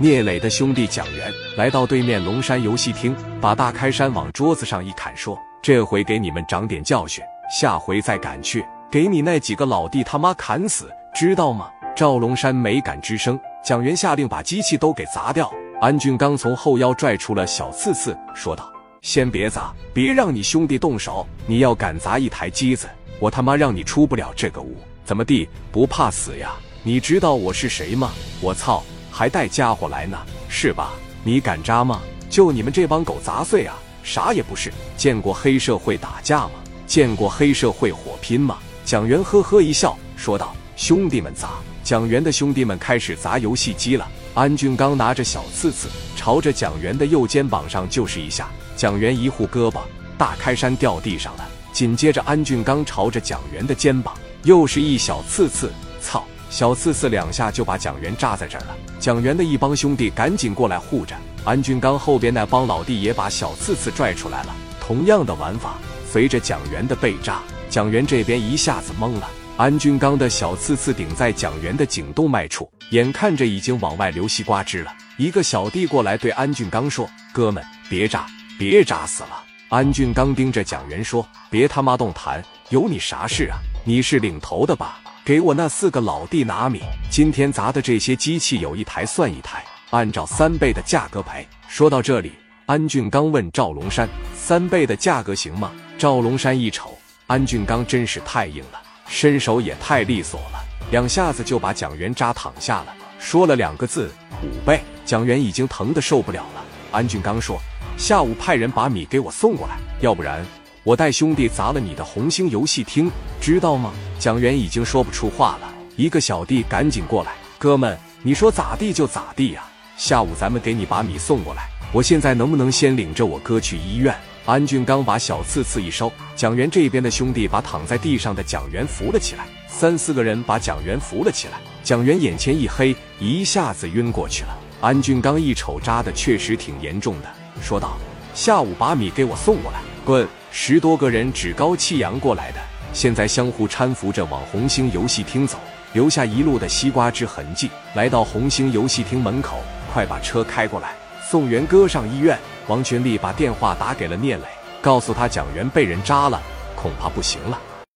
聂磊的兄弟蒋元来到对面龙山游戏厅，把大开山往桌子上一砍，说：“这回给你们长点教训，下回再敢去，给你那几个老弟他妈砍死，知道吗？”赵龙山没敢吱声。蒋元下令把机器都给砸掉。安俊刚从后腰拽出了小刺刺，说道：“先别砸，别让你兄弟动手。你要敢砸一台机子，我他妈让你出不了这个屋。怎么地？不怕死呀？你知道我是谁吗？我操，还带家伙来呢，是吧？你敢扎吗？就你们这帮狗杂碎啊，啥也不是。见过黑社会打架吗？见过黑社会火拼吗？”蒋元呵呵一笑，说道：“兄弟们砸！”蒋元的兄弟们开始砸游戏机了。安俊刚拿着小刺刺，朝着蒋元的右肩膀上就是一下。蒋元一护胳膊，大开山掉地上了。紧接着，安俊刚朝着蒋元的肩膀又是一小刺刺，操！小刺刺两下就把蒋元扎在这儿了。蒋元的一帮兄弟赶紧过来护着。安俊刚后边那帮老弟也把小刺刺拽出来了。同样的玩法，随着蒋元的被扎，蒋元这边一下子懵了。安俊刚的小刺刺顶在蒋元的颈动脉处，眼看着已经往外流西瓜汁了。一个小弟过来对安俊刚说：“哥们，别扎，别扎死了。”安俊刚盯着蒋元说：“别他妈动弹，有你啥事啊？你是领头的吧？给我那四个老弟拿米。今天砸的这些机器有一台算一台，按照三倍的价格赔。”说到这里，安俊刚问赵龙山：“三倍的价格行吗？”赵龙山一瞅，安俊刚真是太硬了。身手也太利索了，两下子就把蒋元扎躺下了，说了两个字：五倍。蒋元已经疼得受不了了。安俊刚说：“下午派人把米给我送过来，要不然我带兄弟砸了你的红星游戏厅，知道吗？”蒋元已经说不出话了。一个小弟赶紧过来：“哥们，你说咋地就咋地呀！下午咱们给你把米送过来，我现在能不能先领着我哥去医院？”安俊刚把小刺刺一收，蒋元这边的兄弟把躺在地上的蒋元扶了起来，三四个人把蒋元扶了起来。蒋元眼前一黑，一下子晕过去了。安俊刚一瞅，扎的确实挺严重的，说道：“下午把米给我送过来。”滚！十多个人趾高气扬过来的，现在相互搀扶着往红星游戏厅走，留下一路的西瓜汁痕迹。来到红星游戏厅门口，快把车开过来，送元哥上医院。王群力把电话打给了聂磊，告诉他蒋元被人扎了，恐怕不行了。